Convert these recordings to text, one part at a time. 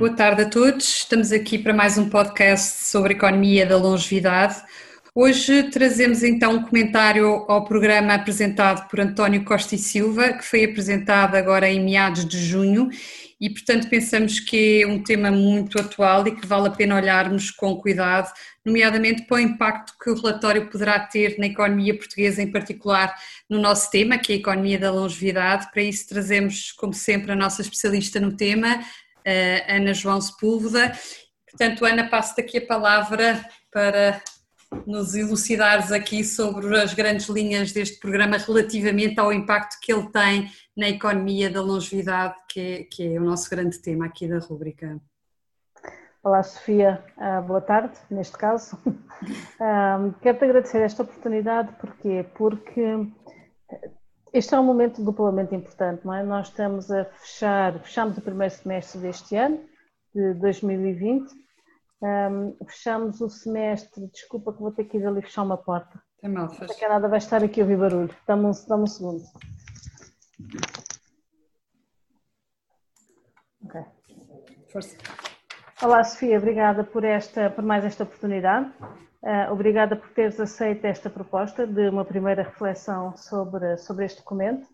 Boa tarde a todos. Estamos aqui para mais um podcast sobre economia da longevidade. Hoje trazemos então um comentário ao programa apresentado por António Costa e Silva, que foi apresentado agora em meados de junho, e portanto pensamos que é um tema muito atual e que vale a pena olharmos com cuidado, nomeadamente para o impacto que o relatório poderá ter na economia portuguesa, em particular no nosso tema, que é a economia da longevidade. Para isso trazemos, como sempre, a nossa especialista no tema, Ana João Sepúlveda. Portanto, Ana, passo-te aqui a palavra para nos elucidares aqui sobre as grandes linhas deste programa relativamente ao impacto que ele tem na economia da longevidade, que é, que é o nosso grande tema aqui da rubrica. Olá, Sofia, ah, boa tarde, neste caso. Ah, quero-te agradecer esta oportunidade, porquê? Porque este é um momento duplamente importante, não é? Nós estamos a fechar, fechamos o primeiro semestre deste ano, de 2020, um, fechamos o semestre, desculpa que vou ter que ir ali fechar uma porta. É mal, faz. Não nada, vai estar aqui a ouvir barulho. Dá-me um, dá um segundo. Ok. Força. Olá, Sofia, obrigada por, esta, por mais esta oportunidade. Uh, obrigada por teres aceito esta proposta de uma primeira reflexão sobre, sobre este documento.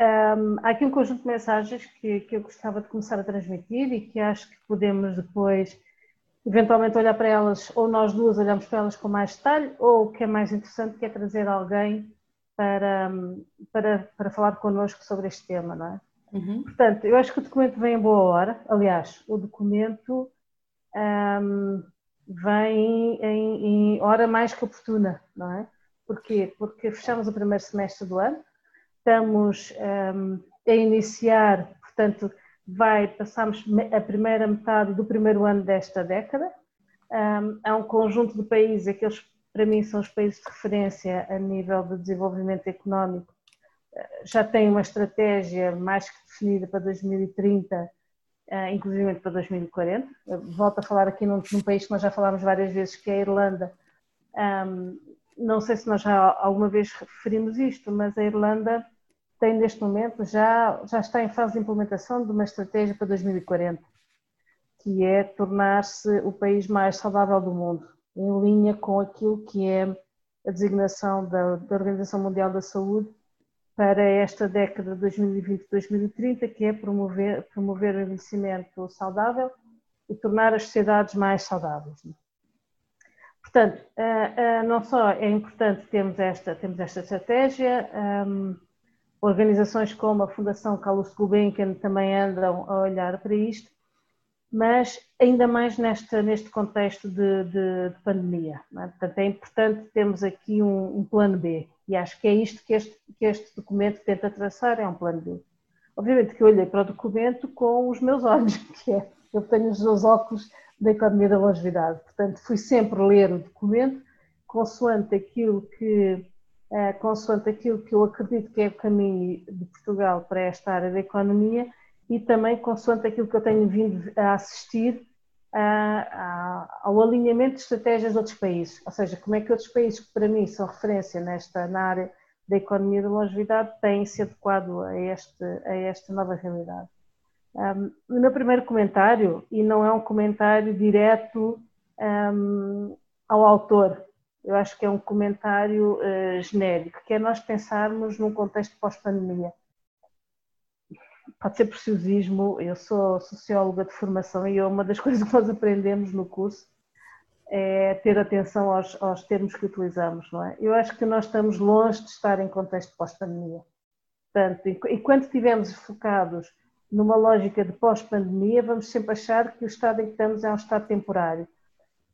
Um, há aqui um conjunto de mensagens que, que eu gostava de começar a transmitir e que acho que podemos depois, eventualmente, olhar para elas, ou nós duas olhamos para elas com mais detalhe, ou o que é mais interessante, que é trazer alguém para, para, para falar connosco sobre este tema, não é? Uhum. Portanto, eu acho que o documento vem em boa hora. Aliás, o documento. Um, vem em, em, hora mais que oportuna, não é? Porquê? Porque fechamos o primeiro semestre do ano, estamos um, a iniciar, portanto, vai, passamos a primeira metade do primeiro ano desta década. Um, há um conjunto de países, aqueles para mim são os países de referência a nível de desenvolvimento económico, eh, já têm uma estratégia mais que definida para 2030 uh, inclusive para 2040. volto a falar aqui num, num, país que nós já falámos várias vezes, que é a Irlanda. Um, não sei se nós já alguma vez referimos isto, mas a Irlanda tem neste momento, já, já está em fase de implementação de uma estratégia para 2040, que é tornar-se o país mais saudável do mundo, em linha com aquilo que é a designação da, da Organização Mundial da Saúde para esta década de 2020-2030, que é promover, promover o envelhecimento saudável e tornar as sociedades mais saudáveis. Portanto, não só é importante termos esta, termos esta estratégia, organizações como a Fundação Carlos Gulbenkian também andam a olhar para isto, mas ainda mais neste, neste contexto de, de, de pandemia. É? Portanto, é importante termos aqui um, um plano B, e acho que é isto que este, que este documento tenta traçar, é um plano B. Obviamente que eu olhei para o documento com os meus olhos, que é, eu tenho os meus óculos da economia da longevidade. Portanto, fui sempre ler o documento consoante aquilo que, é, consoante aquilo que eu acredito que é o caminho de Portugal para esta área da economia e também consoante aquilo que eu tenho vindo a assistir ao alinhamento de estratégias de outros países, ou seja, como é que outros países que para mim são referência nesta na área da economia da longevidade têm se adequado a, este, a esta nova realidade. Um, o meu primeiro comentário, e não é um comentário direto um, ao autor, eu acho que é um comentário uh, genérico, que é nós pensarmos num contexto pós-pandemia pode ser preciosismo. Eu sou socióloga de formação e é uma das coisas que nós aprendemos no curso é ter atenção aos, aos termos que utilizamos, não é? Eu acho que nós estamos longe de estar em contexto pós-pandemia. Portanto, enquanto estivermos focados numa lógica de pós-pandemia, vamos sempre achar que o estado em que estamos é um estado temporário.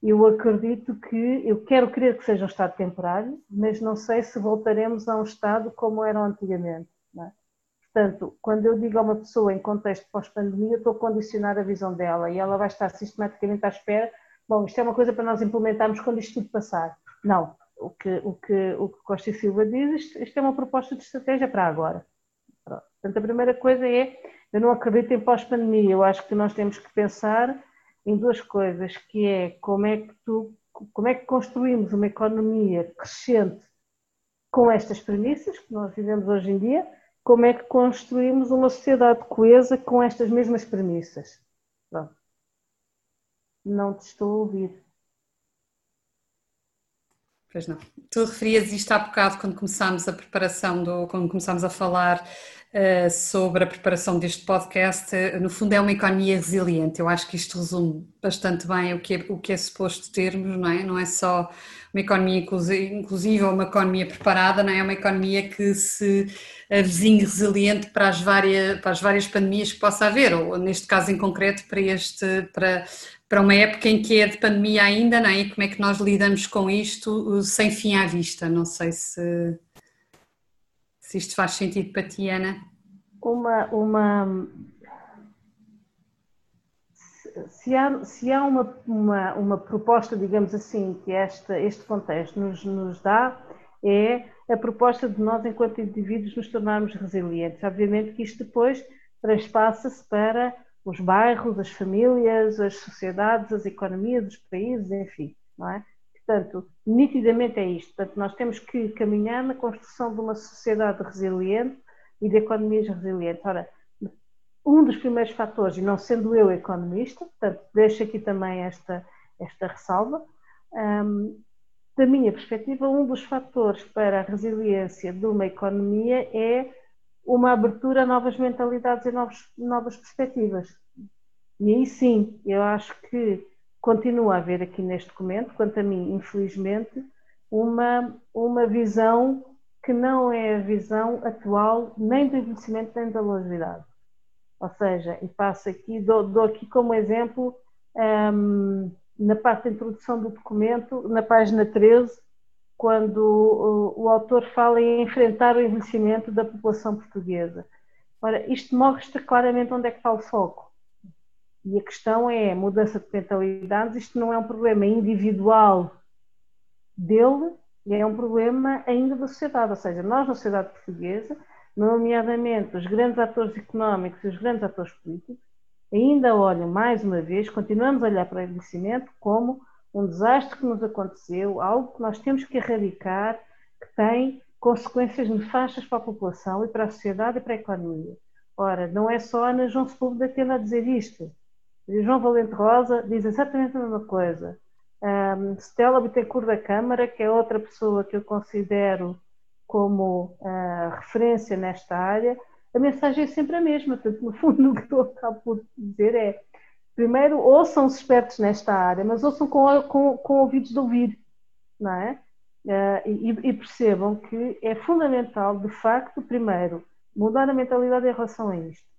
Eu acredito que, eu quero crer que seja um estado temporário, mas não sei se voltaremos a um estado como era antigamente. É? Portanto, quando eu digo a uma pessoa em contexto pós-pandemia, estou a condicionar a visão dela e ela vai estar sistematicamente à espera. Bom, isto é uma coisa para nós implementarmos quando isto tudo passar. Não. O que, o que, o que Costa e Silva diz, isto, isto é uma proposta de estratégia para agora. Pronto. Portanto, a primeira coisa é, eu não acredito em pós-pandemia, eu acho que nós temos que pensar em duas coisas, que é como é que tu, como é que construímos uma economia crescente com estas premissas que nós vivemos hoje em dia, como é que construímos uma sociedade coesa com estas mesmas premissas. Pronto. Não te estou a ouvir. Pois não. Tu referias isto há bocado quando começámos a preparação, do, quando começámos a falar sobre a preparação deste podcast. Uh, no fundo, é uma economia resiliente. Eu acho que isto resume bastante bem o que é, o que é suposto termos, não é? Não é só uma economia inclusiva ou uma economia preparada, não é? É uma economia que se avizinhe resiliente para as várias, para as várias pandemias que possa haver, ou neste caso em concreto para este, para, para uma época em que é de pandemia ainda, não é? E como é que nós lidamos com isto uh, sem fim à vista? Não sei se, se isto faz sentido para ti, Ana. Uma, uma, se há, se há uma, uma, uma, proposta, digamos assim, que esta, este contexto nos, nos dá, é a proposta de nós, enquanto indivíduos, nos tornarmos resilientes. Obviamente que isto depois transpassa-se para os bairros, as famílias, as sociedades, as economias, os países, enfim, não é? Portanto, nitidamente é isto. Portanto, nós temos que caminhar na construção de uma sociedade resiliente e de economias resilientes. Ora, um dos primeiros fatores, e não sendo eu economista, portanto, deixo aqui também esta, esta ressalva, um, da minha perspectiva, um dos fatores para a resiliência de uma economia é uma abertura a novas mentalidades e novos, novas perspectivas. E aí sim, eu acho que continua a haver aqui neste documento, quanto a mim, infelizmente, uma, uma visão que não é a visão atual nem do envelhecimento nem da longevidade. Ou seja, e passo aqui, dou, dou aqui como exemplo, um, na parte da introdução do documento, na página 13, quando o, o, autor fala em enfrentar o envelhecimento da população portuguesa. Ora, isto mostra claramente onde é que está o foco. E a questão é mudança de mentalidades. Isto não é um problema individual dele, é um problema ainda da sociedade. Ou seja, nós, na sociedade portuguesa, nomeadamente os grandes atores económicos e os grandes atores políticos, ainda olham mais uma vez, continuamos a olhar para o envelhecimento como um desastre que nos aconteceu, algo que nós temos que erradicar, que tem consequências nefastas para a população e para a sociedade e para a economia. Ora, não é só a Ana João Sepúlveda tendo a dizer isto. João Valente Rosa diz exatamente a mesma coisa. Um, Stella Bittencourt da Câmara, que é outra pessoa que eu considero como uh, referência nesta área, a mensagem é sempre a mesma. Portanto, no fundo, o que eu acabo por dizer é: primeiro, ouçam os expertos nesta área, mas ouçam com, com, com ouvidos de ouvir, não é? Uh, e, e, percebam que é fundamental, de facto, primeiro, mudar a mentalidade em relação a isto.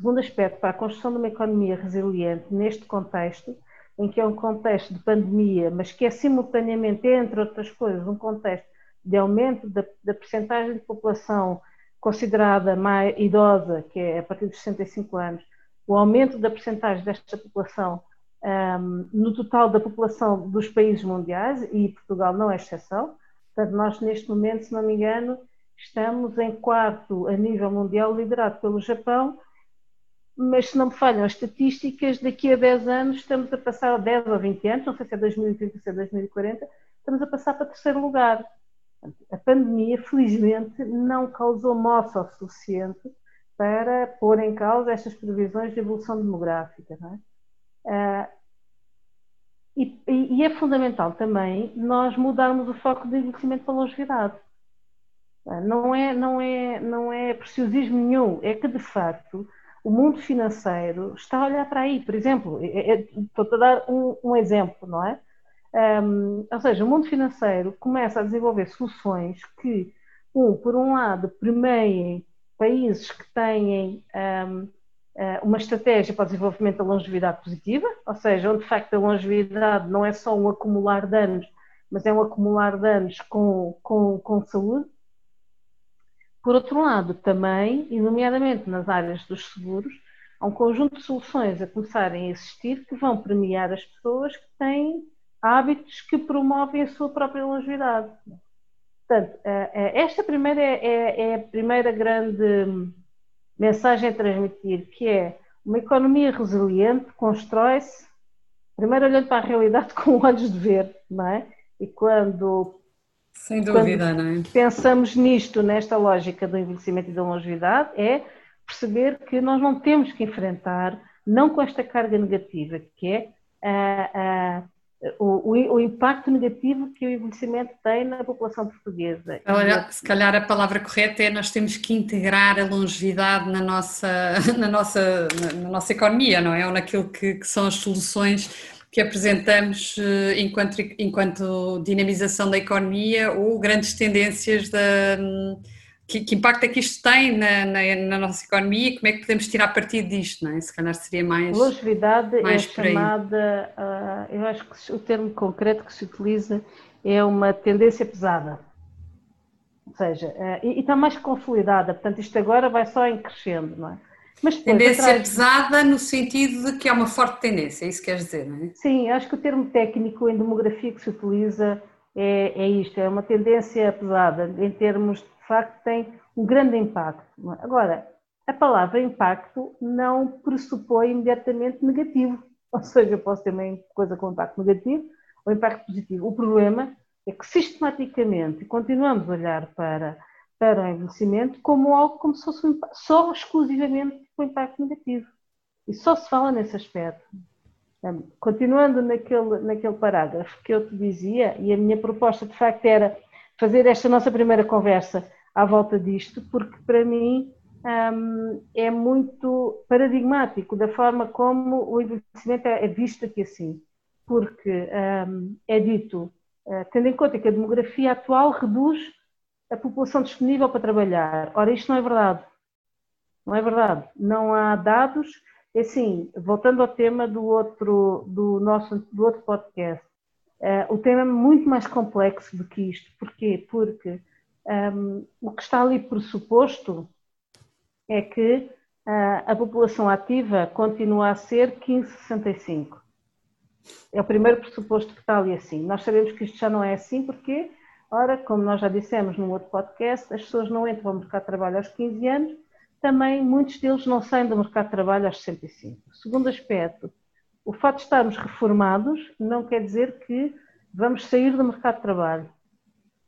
Segundo aspecto, para a construção de uma economia resiliente neste contexto, em que é um contexto de pandemia, mas que é simultaneamente, entre outras coisas, um contexto de aumento da, da percentagem de população considerada mais idosa, que é a partir dos 65 anos, o aumento da percentagem desta população um, no total da população dos países mundiais, e Portugal não é exceção. Portanto, nós neste momento, se não me engano, estamos em quarto a nível mundial, liderado pelo Japão, mas se não me falham as estatísticas, daqui a 10 anos estamos a passar, a 10 ou 20 anos, não sei se é 2030 ou se é 2040, estamos a passar para terceiro lugar. A pandemia, felizmente, não causou moça o suficiente para pôr em causa estas previsões de evolução demográfica. É? Ah, e, é fundamental também nós mudarmos o foco de envelhecimento para a longevidade. Ah, não é, não, é, não é preciosismo nenhum, é que de facto o mundo financeiro está a olhar para aí. Por exemplo, estou a dar um, um exemplo, não é? Um, ou seja, o mundo financeiro começa a desenvolver soluções que, um, por um lado, premiem países que têm um, eh, uma estratégia para o desenvolvimento da longevidade positiva, ou seja, onde de facto a longevidade não é só um acumular de anos, mas é um acumular de anos com, com, com saúde. Por outro lado, também, e nomeadamente nas áreas dos seguros, há um conjunto de soluções a começarem a existir que vão premiar as pessoas que têm hábitos que promovem a sua própria longevidade. Portanto, eh, eh, esta primeira é, é, é a primeira grande mensagem a transmitir, que é uma economia resiliente constrói-se, primeiro olhando para a realidade com olhos de ver, não é? E quando sem dúvida, Quando não é? Pensamos nisto, nesta lógica do envelhecimento e da longevidade, é perceber que nós não temos que enfrentar, não com esta carga negativa, que é a, a, o, o, o, impacto negativo que o envelhecimento tem na população portuguesa. Olha, se calhar a palavra correta é nós temos que integrar a longevidade na nossa, na nossa, na, nossa economia, não é? Ou naquilo que, que são as soluções que apresentamos eh, enquanto, enquanto dinamização da economia ou grandes tendências da. Que, que, impacto é que isto tem na, na, na, nossa economia e como é que podemos tirar partido disto, não é? Se calhar seria mais. Longevidade é mais é chamada, uh, eu acho que o termo concreto que se utiliza é uma tendência pesada. Ou seja, uh, e, e, está mais consolidada, portanto, isto agora vai só em crescendo, não é? Mas depois, tendência atrás... pesada no sentido de que é uma forte tendência, é isso que queres dizer, não é? Sim, acho que o termo técnico em demografia que se utiliza é, é isto, é uma tendência pesada, em termos, de facto, tem um grande impacto. Agora, a palavra impacto não pressupõe imediatamente negativo, ou seja, eu posso ter uma coisa com impacto negativo ou impacto positivo. O problema é que sistematicamente continuamos a olhar para para o envelhecimento como algo como se fosse um, só exclusivamente com impacto negativo. E só se fala nesse aspecto. Continuando naquele, naquele parágrafo que eu te dizia, e a minha proposta de facto era fazer esta nossa primeira conversa à volta disto, porque para mim um, é muito paradigmático da forma como o envelhecimento é, é visto aqui assim. Porque um, é dito, uh, tendo em conta que a demografia atual reduz a população disponível para trabalhar. Ora, isto não é verdade. Não é verdade. Não há dados. Assim, voltando ao tema do outro, do nosso, do outro podcast, uh, o tema é muito mais complexo do que isto. Porquê? Porque um, ehm, o que está ali pressuposto é que uh, a população ativa continua a ser 1565. É o primeiro pressuposto que está ali assim. Nós sabemos que isto já não é assim, porque Ora, como nós já dissemos no outro podcast, as pessoas não entram no mercado de trabalho aos 15 anos, também muitos deles não saem do mercado de trabalho aos 65. Segundo aspecto, o fato de estarmos reformados não quer dizer que vamos sair do mercado de trabalho.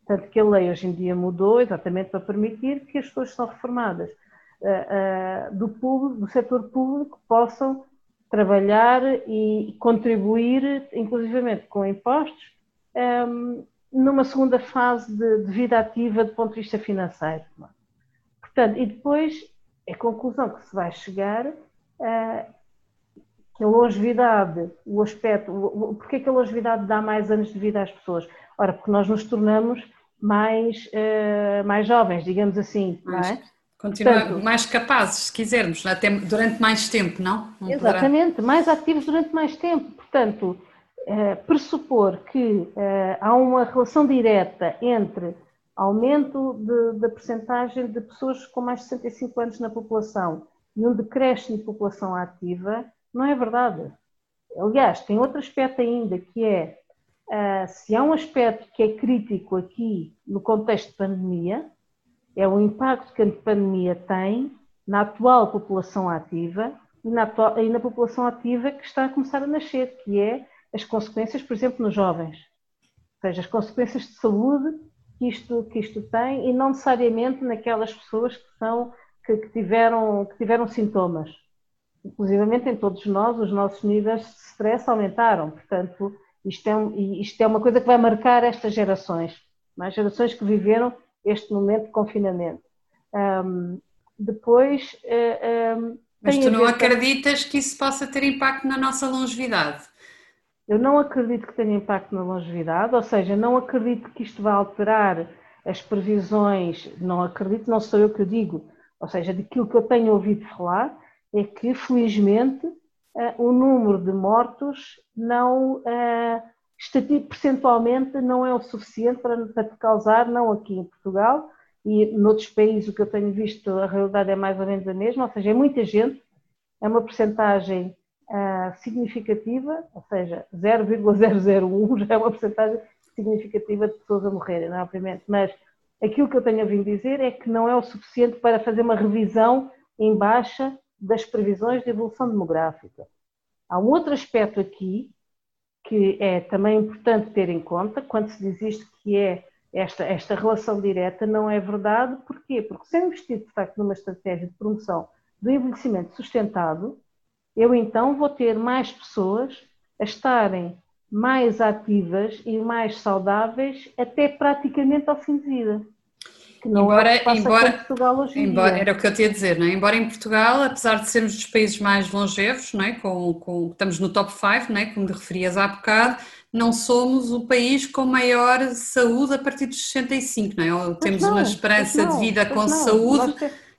Tanto que a lei hoje em dia mudou exatamente para permitir que as pessoas que são reformadas uh, uh, do, público, do setor público possam trabalhar e contribuir, inclusivamente com impostos, um, numa segunda fase de, de, vida ativa do ponto de vista financeiro. Portanto, e depois a conclusão que se vai chegar uh, que a longevidade, o aspecto, o, porque é que a longevidade dá mais anos de vida às pessoas? Ora, porque nós nos tornamos mais, uh, mais jovens, digamos assim, mais, não é? Continuar mais capazes, se quisermos, até durante mais tempo, não? não exatamente, poderá... mais ativos durante mais tempo. Portanto, pressupor que eh, há uma relação direta entre aumento de, da percentagem de pessoas com mais de 65 anos na população e um decréscimo de população ativa, não é verdade. Aliás, tem outro aspecto ainda, que é, uh, se há um aspecto que é crítico aqui no contexto de pandemia, é o impacto que a pandemia tem na atual população ativa e na, e na população ativa que está a começar a nascer, que é as consequências, por exemplo, nos jovens. Ou seja, as consequências de saúde que isto, que isto tem e não necessariamente naquelas pessoas que, são, que, que tiveram, que tiveram sintomas. Inclusive, em todos nós, os nossos níveis de stress aumentaram. Portanto, isto é, isto é uma coisa que vai marcar estas gerações, mais é? gerações que viveram este momento de confinamento. Um, depois, uh, um, Mas tu não acreditas que isso possa ter impacto na nossa longevidade? Eu não acredito que tenha impacto na longevidade, ou seja, não acredito que isto vá alterar as previsões, não acredito, não sou eu que o digo, ou seja, daquilo que eu tenho ouvido falar, é que felizmente uh, o número de mortos não, uh, percentualmente não é o suficiente para, para causar, não aqui em Portugal, e noutros países o que eu tenho visto, a realidade é mais ou menos a mesma, ou seja, é muita gente, é uma percentagem uh, significativa, ou seja, 0,001 já é uma percentagem significativa de pessoas a morrerem, não é obviamente, mas aquilo que eu tenho a vir dizer é que não é o suficiente para fazer uma revisão em baixa das previsões de evolução demográfica. Há um outro aspecto aqui que é também importante ter em conta quando se diz isto que é esta, esta relação direta não é verdade. Porquê? Porque se eu investir, de facto, numa estratégia de promoção do envelhecimento sustentado, eu então vou ter mais pessoas a estarem mais ativas e mais saudáveis até praticamente ao fim de vida. Embora, é embora, embora, dia. Era o que eu tinha a dizer, não é? Embora em Portugal, apesar de sermos dos países mais longevos, não é? com, com, estamos no top 5, não é? como te referias há bocado, não somos o país com maior saúde a partir dos 65, não é? Ou temos não, uma esperança não, de vida com saúde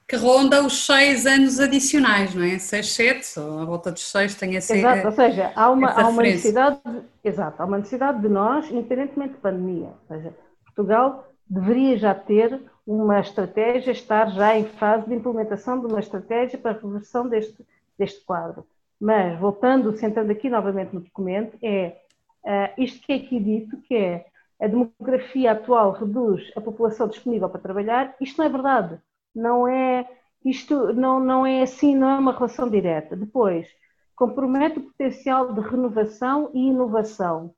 que ronda os 6 anos adicionais, não é? 6, 7, ou a volta dos 6 tem essa Exato, ou seja, há uma, há uma necessidade, de, exato, há uma necessidade de nós, independentemente de pandemia, ou seja, Portugal deveria já ter uma estratégia, estar já em fase de implementação de uma estratégia para a reversão deste, deste quadro. Mas, voltando, sentando aqui novamente no documento, é Uh, isto que é aqui dito, que é a demografia atual reduz a população disponível para trabalhar, isto não é verdade. Não é, isto não, não é assim, não é uma relação direta. Depois, compromete o potencial de renovação e inovação.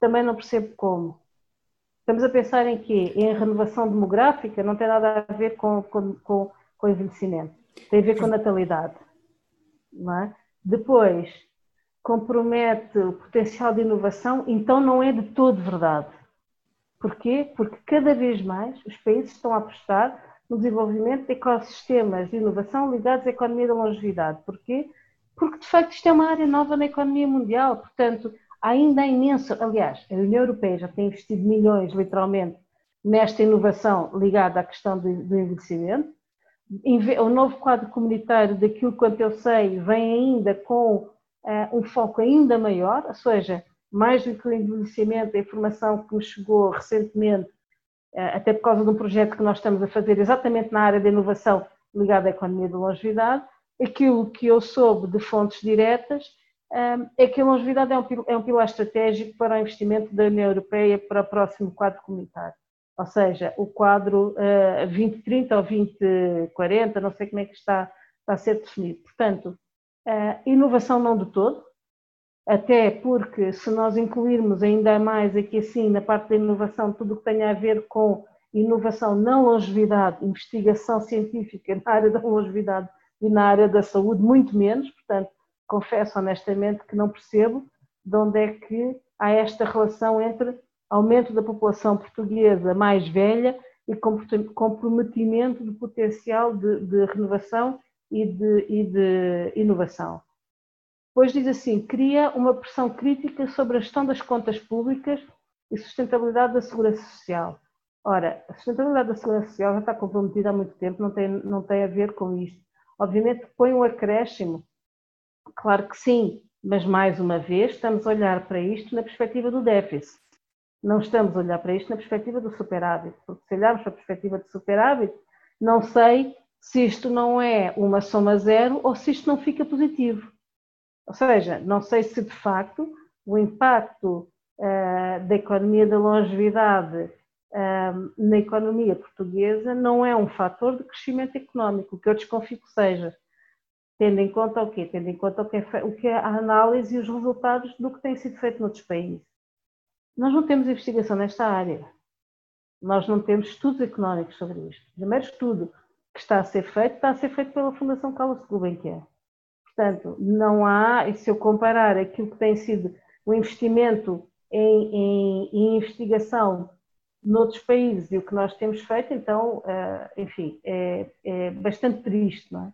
Também não percebo como. Estamos a pensar em quê? Em renovação demográfica, não tem nada a ver com, com, com, com envelhecimento. Tem a ver com natalidade. Não é? Depois, compromete o potencial de inovação, então não é de todo verdade. Porquê? Porque cada vez mais os países estão a apostar no desenvolvimento de ecossistemas de inovação ligados à economia da longevidade. Porquê? Porque de facto isto é uma área nova na economia mundial, portanto ainda há imenso, aliás, a União Europeia já tem investido milhões, literalmente, nesta inovação ligada à questão do, envelhecimento. O novo quadro comunitário, daquilo quanto eu sei, vem ainda com uh, um foco ainda maior, ou seja, mais do que o envelhecimento, a informação que nos chegou recentemente, até por causa de um projeto que nós estamos a fazer exatamente na área da inovação ligada à economia da longevidade, aquilo que eu soube de fontes diretas uh, é que a longevidade é um, é um pilar estratégico para o investimento da União Europeia para o próximo quadro comunitário. Ou seja, o quadro uh, 2030 ou 2040, não sei como é que está, está a ser definido. Portanto, inovação não de todo, até porque se nós incluirmos ainda mais aqui assim na parte da inovação tudo o que tenha a ver com inovação na longevidade, investigação científica na área da longevidade e na área da saúde, muito menos, portanto, confesso honestamente que não percebo de onde é que há esta relação entre aumento da população portuguesa mais velha e comprometimento do potencial de, de renovação e de, e de inovação. Depois diz assim: cria uma pressão crítica sobre a gestão das contas públicas e sustentabilidade da segurança social. Ora, a sustentabilidade da segurança social já está comprometida há muito tempo, não tem, não tem a ver com isto. Obviamente põe um acréscimo, claro que sim, mas mais uma vez estamos a olhar para isto na perspectiva do déficit. Não estamos a olhar para isto na perspectiva do superávit, porque se olharmos para a perspectiva do superávit, não sei se isto não é uma soma zero ou se isto não fica positivo. Ou seja, não sei se de facto o impacto uh, da economia da longevidade uh, na economia portuguesa não é um fator de crescimento económico, o que eu desconfio que seja. Tendo em conta o quê? Tendo em conta o que, é, o que é a análise e os resultados do que tem sido feito noutros países. Nós não temos investigação nesta área. Nós não temos estudos económicos sobre isto. Primeiro estudo que está a ser feito, está a ser feito pela Fundação Carlos Gulbenkian. Portanto, não há, e se eu comparar aquilo que tem sido o investimento em, em, em investigação noutros países. E o que nós temos feito, então, enfim, é, é bastante triste, não é?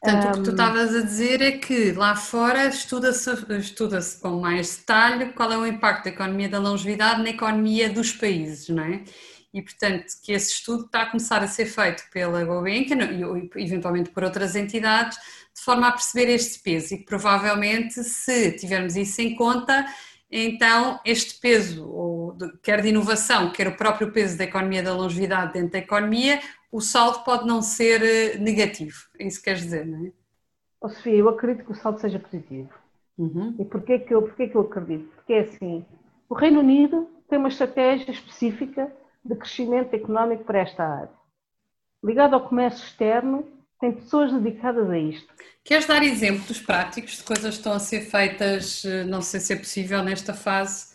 Portanto, um, o que tu estavas a dizer é que lá fora estuda-se estuda com mais detalhe qual é o impacto da economia da longevidade na economia dos países, não é? E, portanto, que esse estudo está a começar a ser feito pela Gulbenkian e eventualmente por outras entidades, de forma a perceber este peso e que provavelmente, se tivermos isso em conta, então este peso, quer de inovação, quer o próprio peso da economia da longevidade dentro da economia, o saldo pode não ser eh, negativo. É isso que queres dizer, não é? Oh, Sofia, eu acredito que o saldo seja positivo. Uhum. E porquê que, eu, porquê que eu acredito? Porque é assim, o Reino Unido tem uma estratégia específica de crescimento económico para esta área. Ligado ao comércio externo, tem pessoas dedicadas a isto. Queres dar exemplos práticos de coisas que estão a ser feitas, eh, não sei se é possível nesta fase?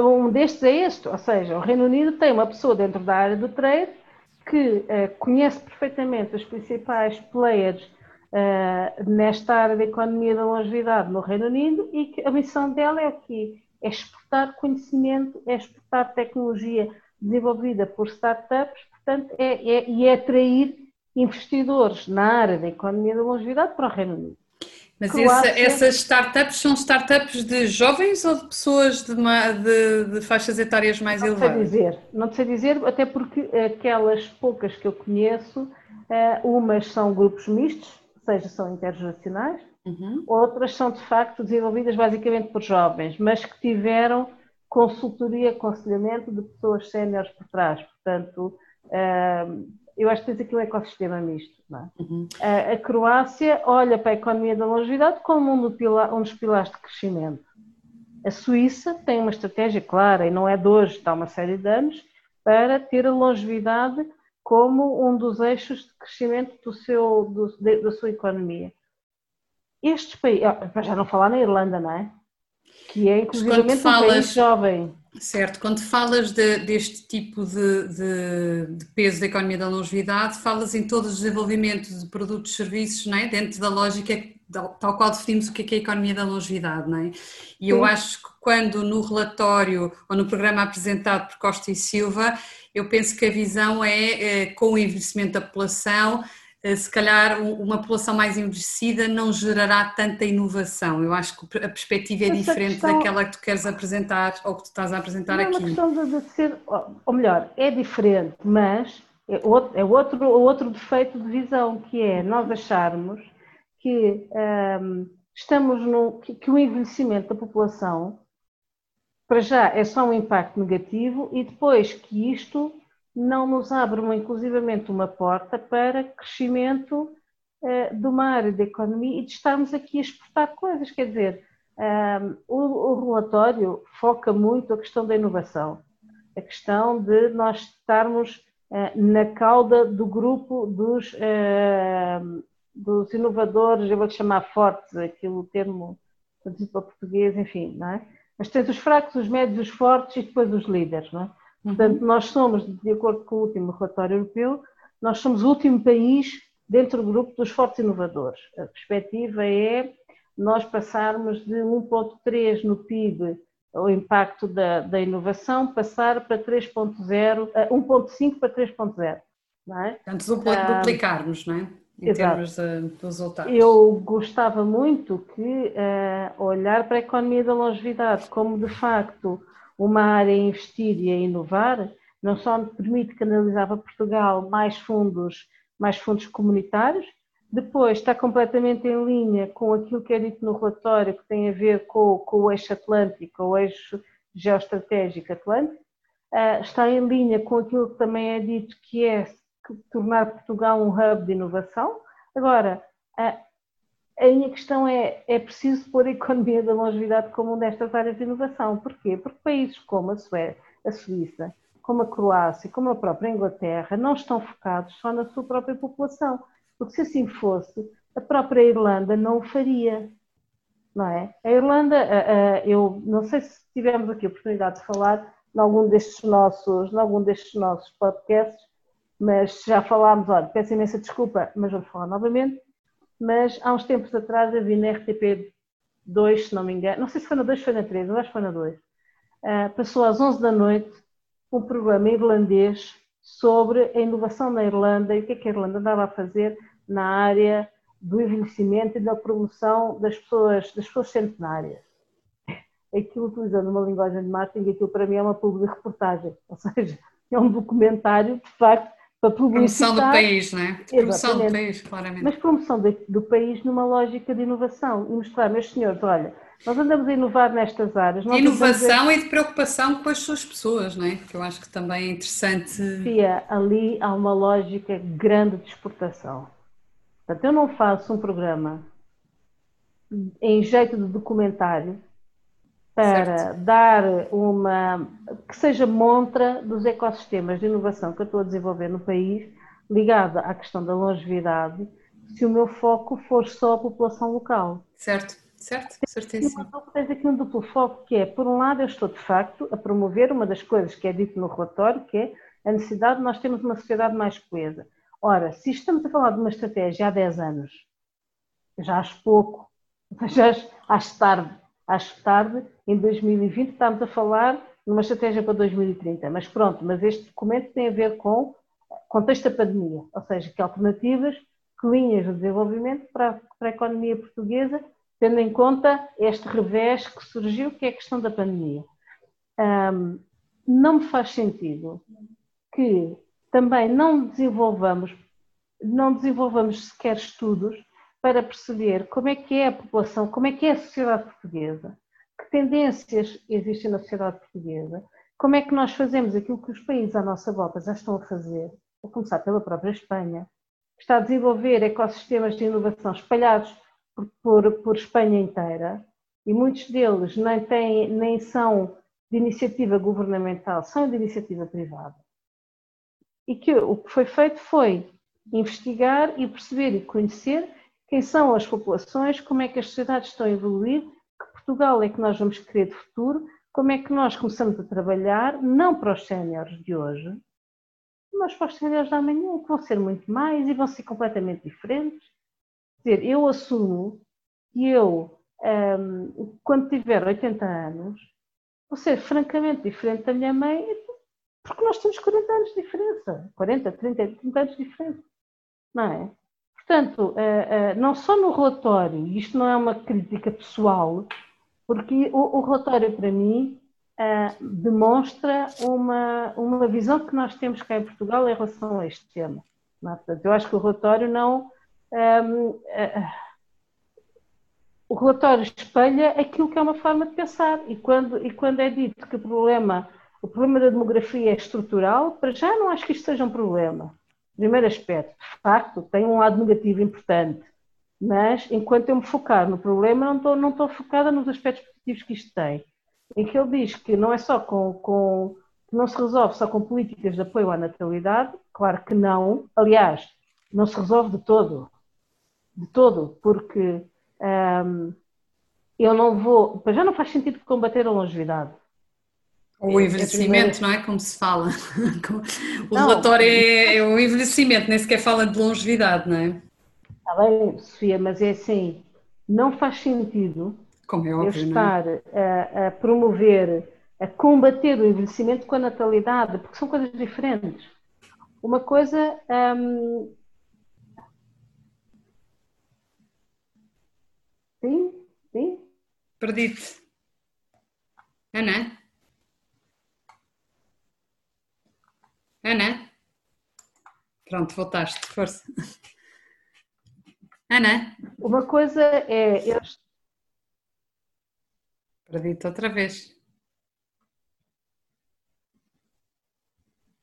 Um destes é este, ou seja, o Reino Unido tem uma pessoa dentro da área do trade que uh, conhece perfeitamente os principais players uh, nesta área da economia da longevidade no Reino Unido e que a missão dela é aqui, é exportar conhecimento, é exportar tecnologia desenvolvida por startups, portanto, é, é, e é atrair investidores na área da economia da longevidade para o Reino Unido. Mas essa, essas startups são startups de jovens ou de pessoas de, uma, de, de faixas etárias mais não elevadas? Não sei dizer, não sei dizer, até porque aquelas poucas que eu conheço, eh, umas são grupos mistos, ou seja, são intergeracionais, uhum. outras são de facto desenvolvidas basicamente por jovens, mas que tiveram consultoria, aconselhamento de pessoas séniores por trás, portanto eh, eu acho que tens aqui um ecossistema misto. É? Uhum. A, a, Croácia olha para a economia da longevidade como um, do pilar, um dos pilares de crescimento. A Suíça tem uma estratégia clara, e não é de hoje, está uma série de anos, para ter a longevidade como um dos eixos de crescimento do seu, do, de, da sua economia. Estes países, para já não falar na Irlanda, não é? Que é inclusive um país jovem. Certo, quando falas de, deste tipo de, de, de, peso da economia da longevidade, falas em todo o desenvolvimento de produtos e serviços, não é? dentro da lógica tal qual definimos o que é, que é a economia da longevidade. Não é? E eu acho que quando no relatório ou no programa apresentado por Costa e Silva, eu penso que a visão é, é com o envelhecimento da população, se calhar uma população mais envelhecida não gerará tanta inovação. Eu acho que a perspectiva é Essa diferente questão... daquela que tu queres apresentar ou que tu estás a apresentar não aqui. É uma questão de, ser, ou melhor, é diferente, mas é outro, é outro, outro defeito de visão, que é nós acharmos que um, estamos no, que, que o envelhecimento da população para já é só um impacto negativo e depois que isto não nos abre uma, inclusivamente uma porta para crescimento uh, de uma área da economia e de estarmos aqui a exportar coisas. Quer dizer, um, ehm, o, o, relatório foca muito a questão da inovação, a questão de nós estarmos uh, na cauda do grupo dos, uh, dos inovadores, eu vou chamar fortes, aquilo termo traduzido para português, enfim, não é? Mas tens os fracos, os médios, os fortes e depois os líderes, não é? Portanto, uhum. nós somos, de acordo com o último relatório europeu, nós somos o último país dentro do grupo dos fortes inovadores. A perspectiva é nós passarmos de 1,3 no PIB, o impacto da, da inovação, passar para 3,0, 1,5 para 3,0. Não é? Antes do ah, duplicarmos, não é? Em exato. termos de, de resultados. Eu gostava muito que uh, olhar para a economia da longevidade como de facto uma área a investir e a inovar, não só permite canalizar para Portugal mais fundos, mais fundos comunitários, depois está completamente em linha com aquilo que é dito no relatório, que tem a ver com, com o eixo atlântico, o eixo geoestratégico atlântico, uh, está em linha com aquilo que também é dito que é tornar Portugal um hub de inovação. Agora, uh, a minha questão é, é preciso pôr a economia da longevidade como uma destas áreas de inovação. Porquê? Porque países como a, Suécia, a Suíça, como a Croácia, como a própria Inglaterra, não estão focados só na sua própria população. Porque se assim fosse, a própria Irlanda não o faria. Não é? A Irlanda, eu não sei se tivemos aqui a oportunidade de falar em algum destes nossos, em algum destes nossos podcasts, mas já falámos, olha, peço imensa desculpa, mas vamos falar novamente mas há uns tempos atrás eu vi na RTP 2, se não me engano, não sei se foi na 2 ou foi na 3, eu acho que foi na 2, uh, passou às 11 da noite um programa irlandês sobre a inovação na Irlanda e o que é que a Irlanda andava a fazer na área do envelhecimento e da promoção das pessoas, das pessoas centenárias. Aquilo utilizando uma linguagem de marketing, aquilo para mim é uma public reportagem, ou seja, é um documentário, de facto, para publicitar. Promoção do país, não é? Promoção do país, claramente. Mas promoção de, do país numa lógica de inovação e mostrar, meus senhores, olha, nós andamos a inovar nestas áreas. Inovação a... e de preocupação com as suas pessoas, não é? Que eu acho que também é interessante. Fia, ali há uma lógica grande de exportação. Portanto, eu não faço um programa em jeito de documentário para certo. dar uma que seja montra dos ecossistemas de inovação que eu estou a desenvolver no país, ligada à questão da longevidade, se o meu foco for só a população local. Certo, certo, certíssimo. Então tens aqui um duplo foco que é, por um lado, eu estou de facto a promover uma das coisas que é dito no relatório, que é a necessidade de nós termos uma sociedade mais coesa. Ora, se estamos a falar de uma estratégia há 10 anos, já acho pouco, já acho tarde, acho tarde, em 2020 estamos a falar numa estratégia para 2030, mas pronto, mas este documento tem a ver com contexto da pandemia, ou seja, que alternativas, que linhas de desenvolvimento para, para a economia portuguesa, tendo em conta este revés que surgiu, que é a questão da pandemia. Um, não me faz sentido que também não desenvolvamos, não desenvolvamos sequer estudos para perceber como é que é a população, como é que é a sociedade portuguesa, que tendências existem na sociedade portuguesa, como é que nós fazemos aquilo que os países à nossa volta já estão a fazer, a começar pela própria Espanha, que está a desenvolver ecossistemas de inovação espalhados por, por, por Espanha inteira, e muitos deles nem, têm, nem são de iniciativa governamental, são de iniciativa privada. E que o que foi feito foi investigar e perceber e conhecer quem são as populações, como é que as sociedades estão a evoluir, que Portugal é que nós vamos querer de futuro, como é que nós começamos a trabalhar, não para os séniores de hoje, mas para os séniores da amanhã, que vão ser muito mais e vão ser completamente diferentes. Quer dizer, eu assumo que eu, um, quando tiver 80 anos, vou ser francamente diferente da minha mãe porque nós temos 40 anos de diferença. 40, 30, 30 anos de diferença. Não é? Portanto, eh, eh, não só no relatório, isto não é uma crítica pessoal, porque o, relatório, para mim, eh, demonstra uma, uma visão que nós temos cá em Portugal em relação a este tema. É? Portanto, eu acho que o relatório não. Ehm, o relatório espelha aquilo que é uma forma de pensar. E quando, e quando é dito que o problema o problema da demografia é estrutural, para já não acho que isto seja um problema. Primeiro aspecto, de facto, tem um lado negativo importante, mas enquanto eu me focar no problema, não estou, não estou focada nos aspectos positivos que isto tem. Em que ele diz que não é só com, com não se resolve só com políticas de apoio à natalidade, claro que não, aliás, não se resolve de todo, de todo, porque hum, eu não vou, já não faz sentido combater a longevidade. O é, é envelhecimento, não é? Como se fala. O não, relatório é, é, o envelhecimento, nem sequer fala de longevidade, não é? Está bem, Sofia, mas é assim, não faz sentido Como é óbvio, eu estar a, a, promover, a combater o envelhecimento com a natalidade, porque são coisas diferentes. Uma coisa. Hum... Sim, sim. Perdi-te. Ana? Ana? Pronto, voltaste, força. Ana? Uma coisa é. Eu... Perdi-te outra vez.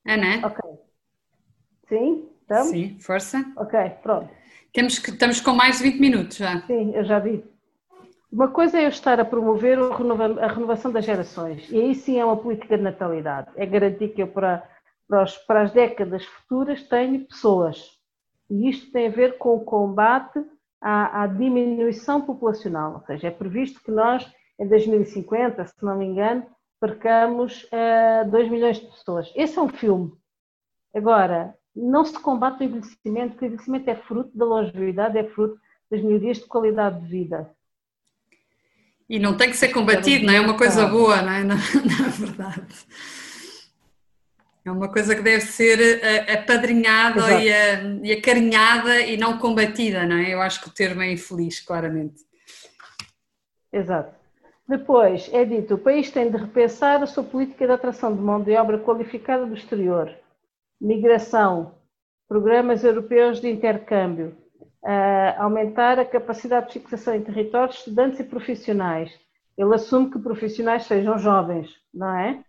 Ana? Ok. Sim, estamos? Sim, força. Ok, pronto. Temos que, estamos com mais de 20 minutos já. Sim, eu já vi. Uma coisa é eu estar a promover a renovação das gerações, e aí sim é uma política de natalidade. É garantir que eu, para para, os, para as décadas futuras tenho pessoas. E isto tem a ver com o combate à, à diminuição populacional, ou seja, é previsto que nós, em 2050, se não me engano, percamos uh, eh, 2 milhões de pessoas. Esse é um filme. Agora, não se combate o envelhecimento, porque o envelhecimento é fruto da longevidade, é fruto das melhorias de qualidade de vida. E não tem que ser combatido, não é? É uma coisa boa, não é? Na, na verdade. É uma coisa que deve ser eh, apadrinhada e, a, e acarinhada e não combatida, não é? Eu acho que o termo é infeliz, claramente. Exato. Depois é dito: o país tem de repensar a sua política de atração de mão de obra qualificada do exterior, migração, programas europeus de intercâmbio, uh, aumentar a capacidade de fixação em territórios estudantes e profissionais. Ele assume que profissionais sejam jovens, não é?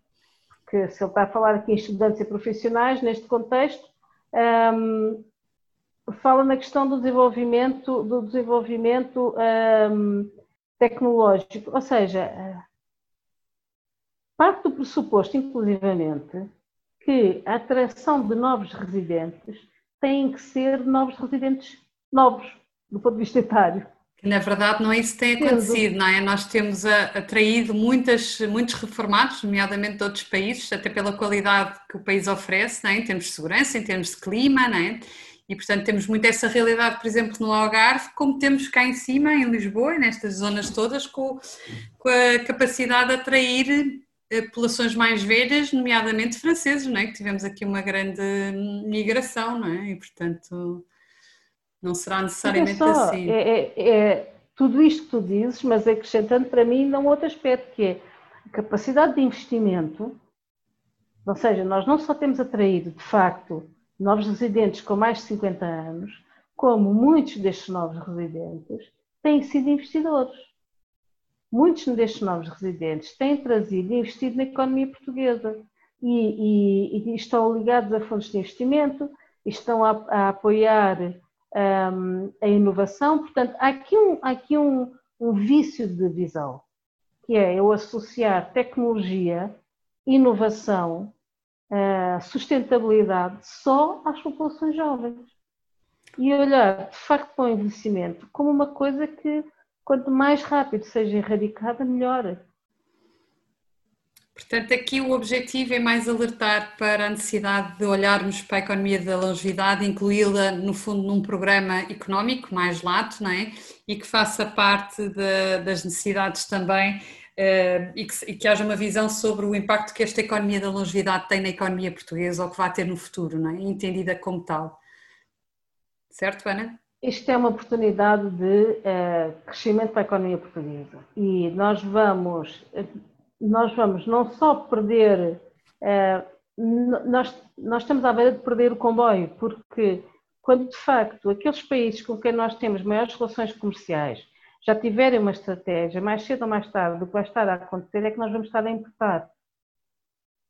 Porque se ele está a falar aqui em estudantes e profissionais, neste contexto, um, fala na questão do desenvolvimento, do desenvolvimento um, tecnológico, ou seja, parte do pressuposto, inclusivamente, que a atração de novos residentes tem que ser novos residentes novos, do ponto de vista etário. Na verdade, não é isso que tem acontecido, não é? Nós temos atraído muitas, muitos reformados, nomeadamente de outros países, até pela qualidade que o país oferece, não é? em termos de segurança, em termos de clima, não é? E, portanto, temos muito essa realidade, por exemplo, no Algarve, como temos cá em cima, em Lisboa, nestas zonas todas, com, com a capacidade de atrair eh, populações mais velhas, nomeadamente franceses, não é? Que tivemos aqui uma grande migração, não é? E, portanto, não será necessariamente só, assim. É, é, é, tudo isto que tu dizes, mas acrescentando para mim um outro aspecto, que é a capacidade de investimento, ou seja, nós não só temos atraído, de facto, novos residentes com mais de 50 anos, como muitos destes novos residentes têm sido investidores. Muitos destes novos residentes têm trazido e investido na economia portuguesa e, e, e estão ligados a fundos de investimento, estão a, a apoiar um, a inovação. Portanto, há aqui, um, há aqui um, um vício de visão, que é eu associar tecnologia, inovação, uh, sustentabilidade só às populações jovens. E olhar, de facto, para o envelhecimento como uma coisa que, quanto mais rápido seja erradicada, melhor. Portanto, aqui o objetivo é mais alertar para a necessidade de olharmos para a economia da longevidade, incluí-la, no fundo, num programa económico mais lato, não é? E que faça parte de, das necessidades também uh, e, que, e, que, haja uma visão sobre o impacto que esta economia da longevidade tem na economia portuguesa ou que vai ter no futuro, não é? Entendida como tal. Certo, Ana? Isto é uma oportunidade de uh, crescimento para a economia portuguesa e nós vamos nós vamos não só perder, eh, nós, nós estamos à beira de perder o comboio, porque quando de facto aqueles países com quem nós temos maiores relações comerciais já tiverem uma estratégia, mais cedo ou mais tarde, do que vai estar a acontecer é que nós vamos estar a importar.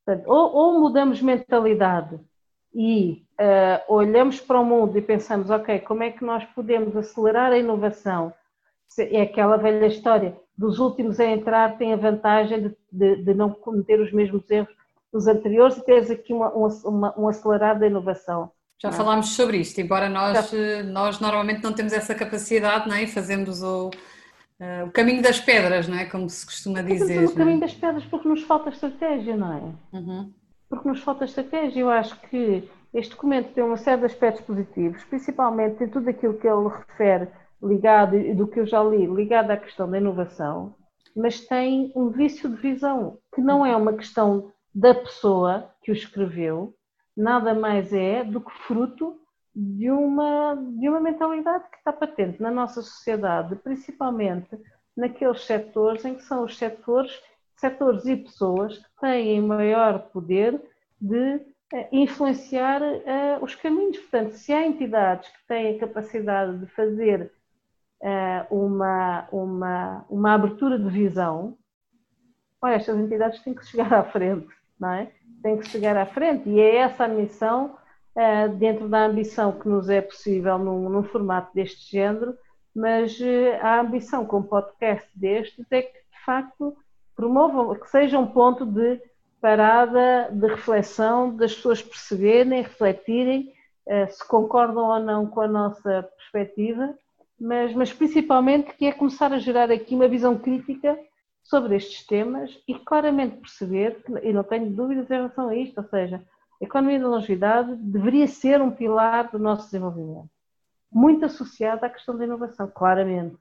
Portanto, ou, ou, mudamos mentalidade e uh, olhamos para o mundo e pensamos, ok, como é que nós podemos acelerar a inovação? É aquela velha história, dos últimos a entrar tem a vantagem de, de, de não cometer os mesmos erros dos anteriores e teres aqui uma, uma, um acelerado da inovação. Já falámos sobre isto, embora nós, Já. nós normalmente não temos essa capacidade, não é? Fazemos o, uh, o caminho das pedras, não é? Como se costuma dizer. O caminho é? das pedras porque nos falta estratégia, não é? Uhum. Porque nos falta estratégia. Eu acho que este documento tem uma série de aspectos positivos, principalmente em tudo aquilo que ele refere ligado, do que eu já li, ligado à questão da inovação, mas tem um vício de visão, que não é uma questão da pessoa que o escreveu, nada mais é do que fruto de uma, de uma mentalidade que está patente na nossa sociedade, principalmente naqueles setores em que são os setores, setores e pessoas que têm maior poder de eh, influenciar uh, os caminhos. Portanto, se há entidades que têm a capacidade de fazer uma, uma, uma abertura de visão, olha, estas entidades têm que chegar à frente, não é? Têm que chegar à frente. E é essa a missão, eh, dentro da ambição que nos é possível num, num formato deste género, mas eh, a ambição com podcast destes é que, de facto, promovam, que seja um ponto de parada, de reflexão, das pessoas perceberem, refletirem se concordam ou não com a nossa perspectiva mas, mas principalmente que é começar a gerar aqui uma visão crítica sobre estes temas e claramente perceber, e não tenho dúvidas em relação a isto, ou seja, a economia da longevidade deveria ser um pilar do nosso desenvolvimento, muito associado à questão da inovação, claramente.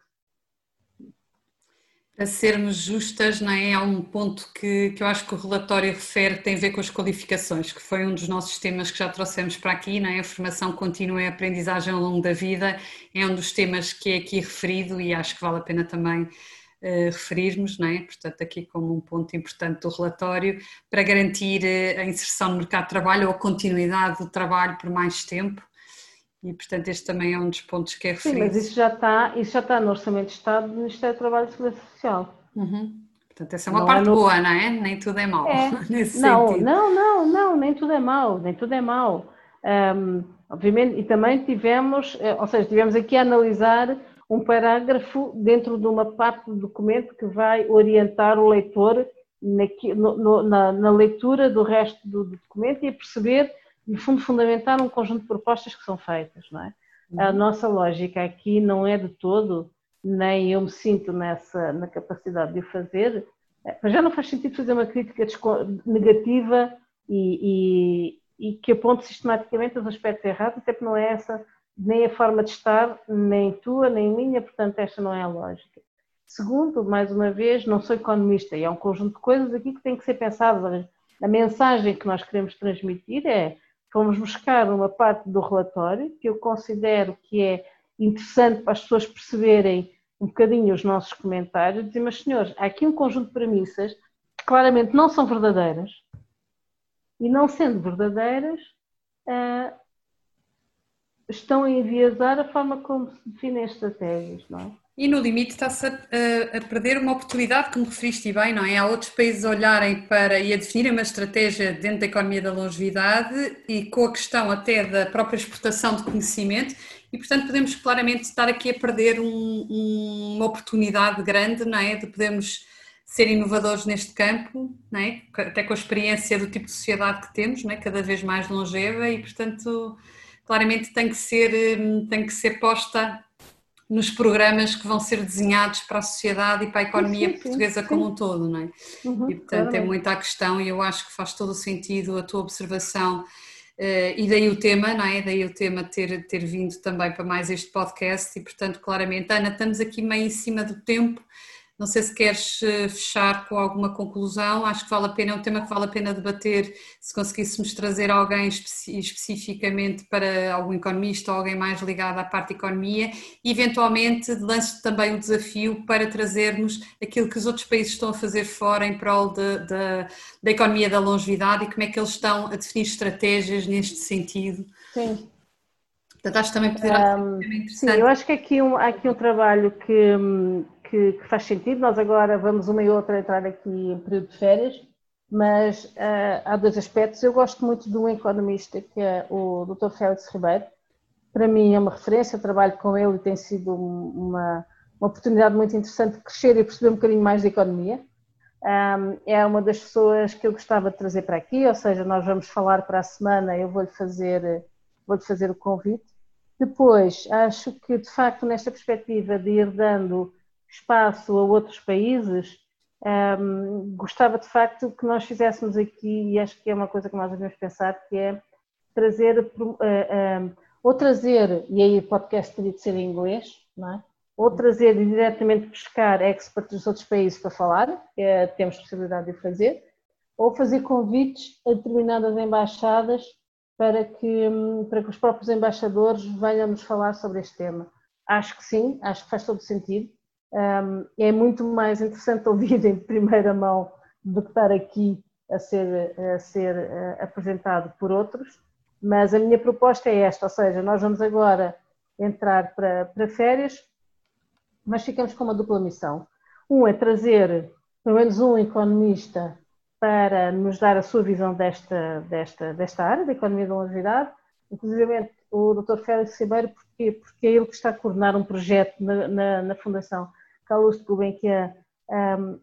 Para sermos justas, não é? há um ponto que, que eu acho que o relatório refere tem a ver com as qualificações, que foi um dos nossos temas que já trouxemos para aqui, não é? a formação contínua e a aprendizagem ao longo da vida é um dos temas que é aqui referido e acho que vale a pena também uh, referirmos, não é? portanto aqui como um ponto importante do relatório, para garantir eh, a inserção no mercado de trabalho ou a continuidade do trabalho por mais tempo, e, portanto, este também é um dos pontos que é referido. Sim, mas isso já está, isso já está no Orçamento de Estado do Ministério do Trabalho e Segurança Social. Uhum. Portanto, essa é uma não parte é no... boa, não é? Nem tudo é mau, é. nesse não, sentido. Não, não, não, nem tudo é mau, nem tudo é mau. Um, obviamente, e também tivemos, eh, ou seja, tivemos aqui a analisar um parágrafo dentro de uma parte do documento que vai orientar o leitor na, no, na, na leitura do resto do, do documento e a perceber no fundo, fundamentar um conjunto de propostas que são feitas, não é? Uhum. A nossa lógica aqui não é de todo, nem eu me sinto nessa, na capacidade de o fazer, mas já não faz sentido fazer uma crítica negativa e, e, e que aponte sistematicamente os aspectos errados, até porque não é essa nem a forma de estar, nem tua, nem minha, portanto esta não é a lógica. Segundo, mais uma vez, não sou economista e há um conjunto de coisas aqui que têm que ser pensadas. A mensagem que nós queremos transmitir é fomos buscar uma parte do relatório que eu considero que é interessante para as pessoas perceberem um bocadinho os nossos comentários, dizer, mas senhores, há aqui um conjunto de premissas que claramente não são verdadeiras e não sendo verdadeiras uh, estão a enviesar a forma como se definem as estratégias, não é? E no limite está-se a, a, perder uma oportunidade, como referiste bem, não é? Há outros países a olharem para e a definirem uma estratégia dentro da economia da longevidade e com a questão até da própria exportação de conhecimento e, portanto, podemos claramente estar aqui a perder um, um, uma oportunidade grande, não é? De podermos ser inovadores neste campo, não é? Até com a experiência do tipo de sociedade que temos, não é? Cada vez mais longeva e, portanto, claramente tem que ser, hum, tem que ser posta nos programas que vão ser desenhados para a sociedade e para a economia sim, sim, portuguesa sim. como um todo, não é? Uhum, e portanto é muita a questão e eu acho que faz todo o sentido a tua observação uh, e daí o tema, não é? Daí o tema ter, ter vindo também para mais este podcast e portanto claramente, Ana, estamos aqui meio em cima do tempo, não sei se queres eh, fechar com alguma conclusão, acho que vale a pena, é um tema que vale a pena debater, se conseguíssemos trazer alguém especi especificamente para algum economista ou alguém mais ligado à parte da economia, e eventualmente lance também o desafio para trazermos aquilo que os outros países estão a fazer fora em prol de, de, da economia da longevidade e como é que eles estão a definir estratégias neste sentido. Sim. Portanto, acho que também poderá um, ser interessante. Sim, eu acho que aqui um, há aqui um trabalho que hum, que, que, faz sentido. Nós agora vamos uma e outra entrar aqui em período de férias, mas uh, há dois aspectos. Eu gosto muito de um economista que é o Dr. Félix Ribeiro. Para mim é uma referência, eu trabalho com ele e tem sido uma, uma oportunidade muito interessante de crescer e perceber um bocadinho mais da economia. Um, é uma das pessoas que eu gostava de trazer para aqui, ou seja, nós vamos falar para a semana, eu vou-lhe fazer, vou fazer o convite. Depois, acho que de facto nesta perspectiva de ir dando espaço a outros países, um, gostava de facto que nós fizéssemos aqui, e acho que é uma coisa que nós devemos pensar, que é trazer, uh, um, ou trazer, e aí o podcast teria de ser em inglês, não é? ou trazer diretamente buscar experts dos outros países para falar, é, temos possibilidade de fazer, ou fazer convites a determinadas embaixadas para que, hum, para que os próprios embaixadores venham nos falar sobre este tema. Acho que sim, acho que faz todo sentido é muito mais interessante ouvir em primeira mão do que estar aqui a ser, a ser uh, apresentado por outros. Mas a minha proposta é esta, ou seja, nós vamos agora entrar para, para férias, mas ficamos com uma dupla missão. Um é trazer pelo menos um economista para nos dar a sua visão desta, desta, desta área, da economia da longevidade, inclusive o Dr. Félix Ribeiro, porque é ele que está a coordenar um projeto na, na, na Fundação Carlos Gulbenkian um,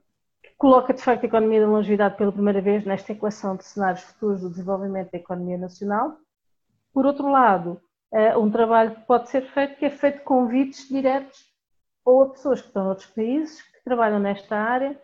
coloca de facto a economia da longevidade pela primeira vez nesta equação de cenários futuros do desenvolvimento da economia nacional. Por outro lado, uh, um trabalho que pode ser feito, que é feito convites diretos ou a pessoas que estão noutros países, que trabalham nesta área,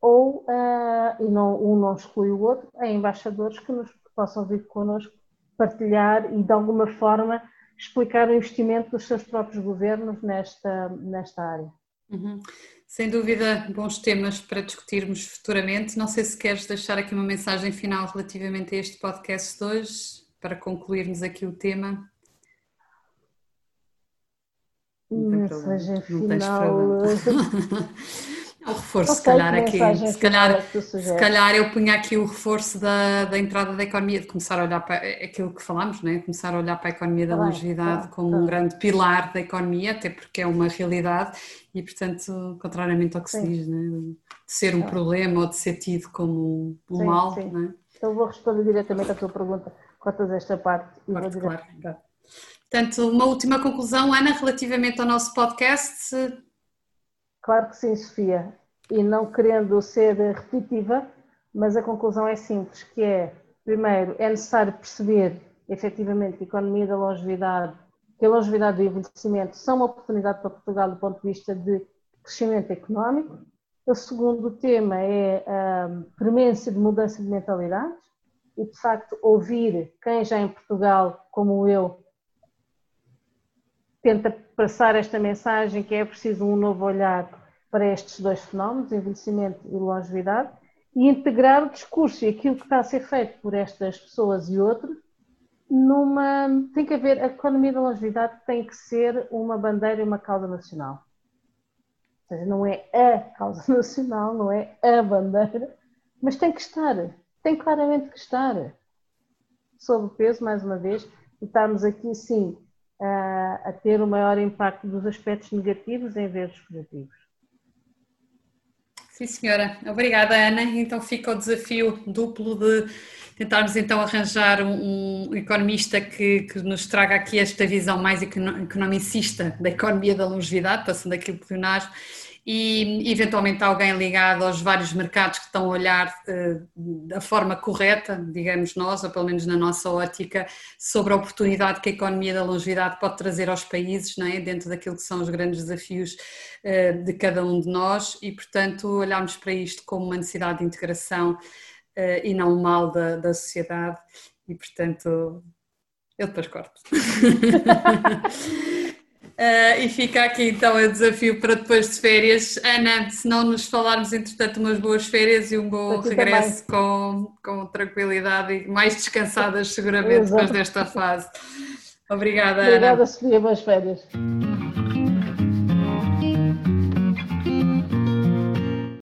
ou, uh, e não, um não exclui o outro, a embaixadores que, nos, que possam vir connosco partilhar e de alguma forma explicar o investimento dos seus próprios governos nesta, nesta área. Uhum. Sem dúvida, bons temas para discutirmos futuramente. Não sei se queres deixar aqui uma mensagem final relativamente a este podcast de hoje, para concluirmos aqui o tema. Mensagem final. O reforço, se calhar, aqui. Se calhar, se calhar eu punha aqui o reforço da, da entrada da economia, de começar a olhar para aquilo que falámos, não é? começar a olhar para a economia da longevidade como um grande pilar da economia, até porque é uma realidade e, portanto, contrariamente ao que se diz, é? de ser um problema ou de ser tido como um sim, mal. Sim. Não é? Então vou responder diretamente à tua pergunta quanto a esta parte. Claro, claro, claro. Portanto, uma última conclusão, Ana, relativamente ao nosso podcast Claro que sim, Sofia. E não querendo ser repetitiva, mas a conclusão é simples, que é, primeiro, é necessário perceber efetivamente que a economia da longevidade, que a longevidade e o envelhecimento são uma oportunidade para Portugal do ponto de vista de crescimento económico. O segundo tema é a premência de mudança de mentalidades e, de facto, ouvir quem já em Portugal, como eu, tenta passar esta mensagem que é preciso um novo olhar para estes dois fenómenos, envelhecimento e longevidade, e integrar o discurso e aquilo que está a ser feito por estas pessoas e outros numa. tem que haver. A economia da longevidade tem que ser uma bandeira e uma causa nacional. Ou seja, não é a causa nacional, não é a bandeira, mas tem que estar. Tem claramente que estar. Sob o peso, mais uma vez, e estarmos aqui, sim, a, a ter o maior impacto dos aspectos negativos em vez dos positivos. Sim, senhora. Obrigada, Ana. Então fica o desafio duplo de tentarmos então arranjar um, economista que, que, nos traga aqui esta visão mais economicista da economia da longevidade, passando aquilo que Leonardo e eventualmente alguém ligado aos vários mercados que estão a olhar uh, da forma correta, digamos nós, ou pelo menos na nossa ótica, sobre a oportunidade que a economia da longevidade pode trazer aos países, não é? dentro daquilo que são os grandes desafios uh, de cada um de nós e, portanto, olharmos para isto como uma necessidade de integração uh, e não um mal da, da sociedade e, portanto, eu depois corto. Uh, e fica aqui então o desafio para depois de férias. Ana, se não nos falarmos, entretanto, umas boas férias e um bom regresso com, com tranquilidade e mais descansadas, seguramente, depois desta fase. Obrigada, Obrigada, Ana. Obrigada, Sofia. Boas férias.